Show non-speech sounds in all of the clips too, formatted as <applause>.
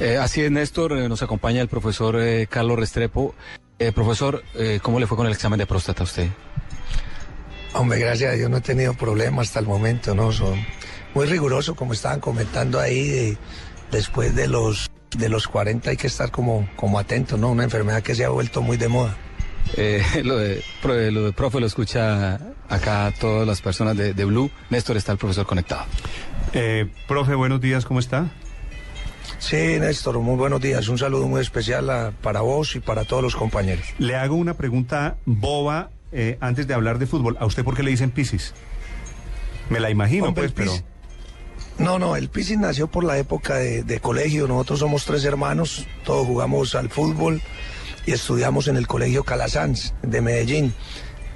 Eh, así es, Néstor, eh, nos acompaña el profesor eh, Carlos Restrepo. Eh, profesor, eh, ¿cómo le fue con el examen de próstata a usted? Hombre, gracias a Dios no he tenido problemas hasta el momento, ¿no? Son muy rigurosos, como estaban comentando ahí, de- después de los de los 40 hay que estar como, como atento, ¿no? Una enfermedad que se ha vuelto muy de moda. Eh, <laughs> lo, de, pro- lo de profe lo escucha acá todas las personas de, de Blue. Néstor, está el profesor conectado. Eh, profe, buenos días, ¿cómo está? Sí, Néstor, muy buenos días. Un saludo muy especial a- para vos y para todos los compañeros. Le hago una pregunta boba eh, antes de hablar de fútbol. ¿A usted por qué le dicen Piscis? Me la imagino, Hombre, pues, pero... No, no, el Pisis nació por la época de, de colegio. Nosotros somos tres hermanos, todos jugamos al fútbol y estudiamos en el colegio Calasanz de Medellín.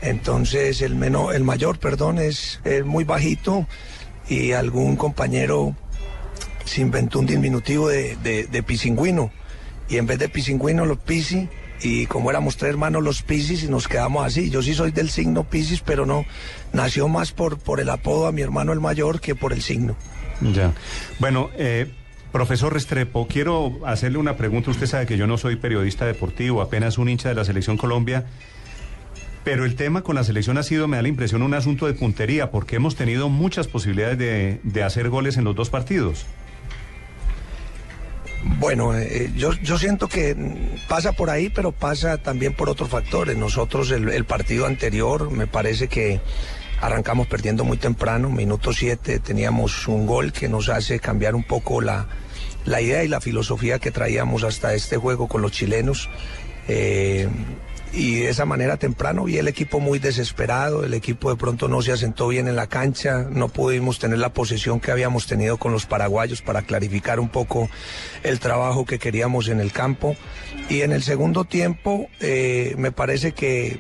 Entonces el menor, el mayor, perdón, es, es muy bajito y algún compañero se inventó un diminutivo de, de, de pisingüino. Y en vez de pisingüino, los pisi. Y como éramos tres hermanos, los pisis, y nos quedamos así. Yo sí soy del signo pisis, pero no. Nació más por, por el apodo a mi hermano el mayor que por el signo. Ya. Bueno, eh, profesor Restrepo, quiero hacerle una pregunta. Usted sabe que yo no soy periodista deportivo, apenas un hincha de la Selección Colombia. Pero el tema con la selección ha sido, me da la impresión, un asunto de puntería, porque hemos tenido muchas posibilidades de, de hacer goles en los dos partidos. Bueno, eh, yo, yo siento que mm, pasa por ahí, pero pasa también por otros factores. Nosotros el, el partido anterior me parece que arrancamos perdiendo muy temprano, minuto 7 teníamos un gol que nos hace cambiar un poco la, la idea y la filosofía que traíamos hasta este juego con los chilenos. Eh, y de esa manera temprano vi el equipo muy desesperado, el equipo de pronto no se asentó bien en la cancha, no pudimos tener la posesión que habíamos tenido con los paraguayos para clarificar un poco el trabajo que queríamos en el campo. Y en el segundo tiempo eh, me parece que,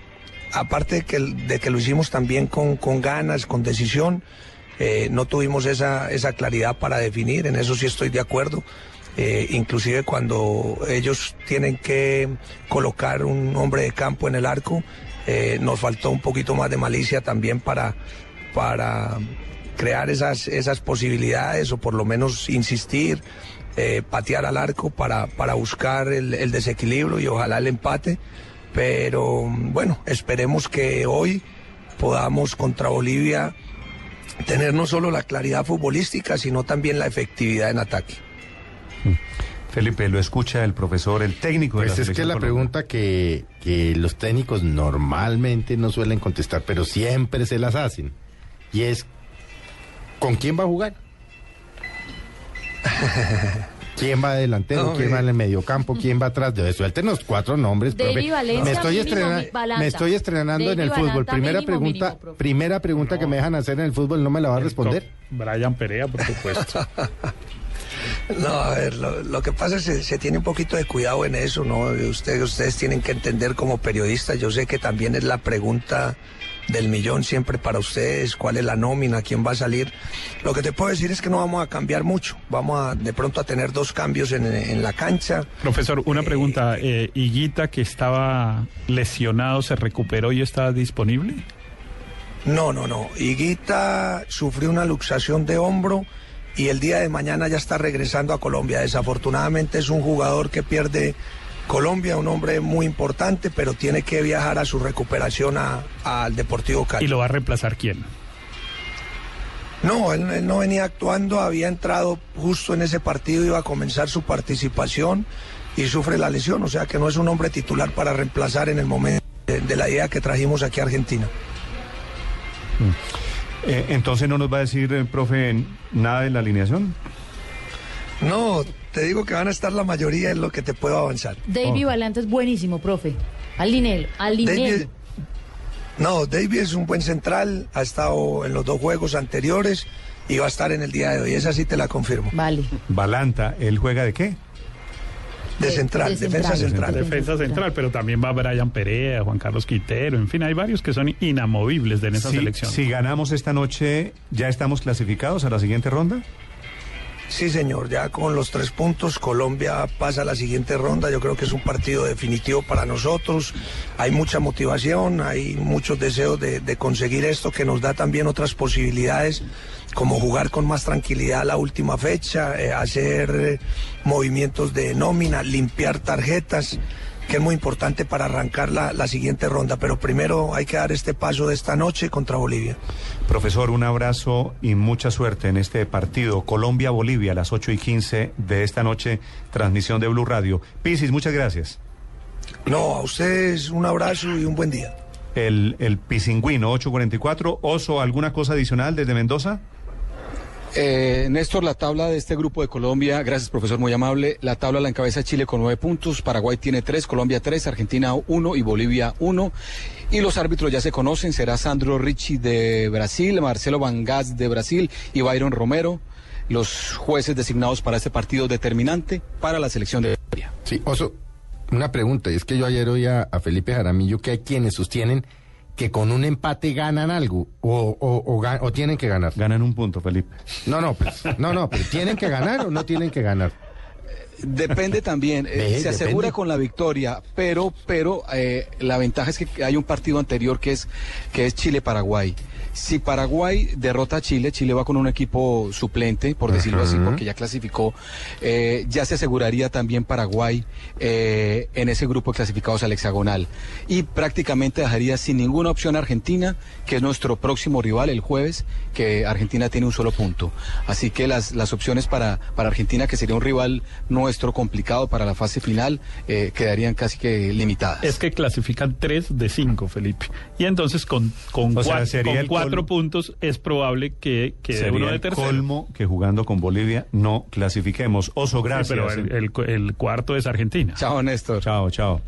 aparte de que, lo hicimos también con, con ganas, con decisión, eh, no tuvimos esa, esa claridad para definir, en eso sí estoy de acuerdo. Eh, inclusive cuando ellos tienen que colocar un hombre de campo en el arco, eh, nos faltó un poquito más de malicia también para, para crear esas, esas posibilidades o por lo menos insistir, eh, patear al arco para, para buscar el, el desequilibrio y ojalá el empate. Pero bueno, esperemos que hoy podamos contra Bolivia tener no solo la claridad futbolística, sino también la efectividad en ataque. Felipe, lo escucha el profesor, el técnico de Pues la es que la Colombia. pregunta que, que los técnicos normalmente no suelen contestar, pero siempre se las hacen. Y es, ¿con quién va a jugar? <laughs> ¿Quién va delantero? No, ¿Quién eh. va en el mediocampo? ¿Quién va atrás? De suéltenos cuatro nombres, profe. Valencia, me estoy, mínimo, me estoy estrenando en el fútbol. Primera mínimo, pregunta, mínimo, primera pregunta que me dejan hacer en el fútbol, ¿no me la va a responder? Brian Perea, por supuesto. <laughs> No, a ver, lo, lo que pasa es que se, se tiene un poquito de cuidado en eso, ¿no? Ustedes, ustedes tienen que entender como periodistas, yo sé que también es la pregunta del millón siempre para ustedes, cuál es la nómina, quién va a salir. Lo que te puedo decir es que no vamos a cambiar mucho, vamos a de pronto a tener dos cambios en, en la cancha. Profesor, una pregunta. Eh, ¿Higuita, que estaba lesionado, se recuperó y está disponible? No, no, no. Higuita sufrió una luxación de hombro y el día de mañana ya está regresando a Colombia. Desafortunadamente es un jugador que pierde Colombia, un hombre muy importante, pero tiene que viajar a su recuperación a- al Deportivo Cali. ¿Y lo va a reemplazar quién? No, él, él no venía actuando, había entrado justo en ese partido, iba a comenzar su participación y sufre la lesión, o sea que no es un hombre titular para reemplazar en el momento de, de la idea que trajimos aquí a Argentina. Eh, entonces no nos va a decir, eh, profe, nada de la alineación. No, te digo que van a estar la mayoría en lo que te puedo avanzar. David Valente es buenísimo, profe. Al dinero, al David, dinero. no, David es un buen central, ha estado en los dos juegos anteriores y va a estar en el día de hoy, esa sí te la confirmo. Vale. Balanta, ¿él juega de qué? De De- central, de defensa central. central. De- Defensa central. pero también va Brian Perea, Juan Carlos Quintero, en fin, hay varios que son inamovibles de en esa selección. si ganamos esta noche, ¿ya estamos clasificados a la siguiente ronda? Sí, señor, ya con los tres puntos Colombia pasa a la siguiente ronda. Yo creo que es un partido definitivo para nosotros. Hay mucha motivación, hay muchos deseos de, conseguir esto que nos da también otras posibilidades como jugar con más tranquilidad la última fecha, eh, hacer eh, movimientos de nómina, limpiar tarjetas que es muy importante para arrancar la, la, siguiente ronda. Pero primero hay que dar este paso de esta noche contra Bolivia. Profesor, un abrazo y mucha suerte en este partido Colombia-Bolivia a las 8 y 15 de esta noche, transmisión de Blue Radio. Pisis, muchas gracias. No, a ustedes un abrazo y un buen día. El, el Pisingüino 844. Oso, ¿alguna cosa adicional desde Mendoza? Eh, Néstor, la tabla de este grupo de Colombia, gracias profesor, muy amable. La tabla la encabeza Chile con nueve puntos, Paraguay tiene tres, Colombia tres, Argentina uno y Bolivia uno. Y los árbitros ya se conocen, será Sandro Ricci de Brasil, Marcelo Vangas de Brasil y Byron Romero, los jueces designados para este partido determinante para la selección de Bolivia. Sí, Oso, una pregunta, es que yo ayer oí a, a Felipe Jaramillo que hay quienes sostienen que con un empate ganan algo o, o, o, o, tienen que ganar. Ganan un punto, Felipe. No, no, pues, no, no, pero tienen que ganar o no tienen que ganar. Depende también, eh, se asegura con la victoria, pero, pero eh, la ventaja es que hay un partido anterior que es, que es Chile-Paraguay. Si Paraguay derrota a Chile, Chile va con un equipo suplente, por decirlo uh -huh. así, porque ya clasificó, eh, ya se aseguraría también Paraguay eh, en ese grupo de clasificados al hexagonal. Y prácticamente dejaría sin ninguna opción a Argentina, que es nuestro próximo rival el jueves, que Argentina tiene un solo punto. Así que las, las opciones para, para Argentina, que sería un rival nuestro complicado para la fase final, eh, quedarían casi que limitadas. Es que clasifican tres de cinco, Felipe. Y entonces con, con, o sea, cuatro, sería con el cuatro puntos es probable que quede Sería uno de el tercero. colmo que jugando con Bolivia no clasifiquemos. Oso, Sí, gracias. pero el, el- el cuarto es Argentina. Chao, Néstor. Chao, chao.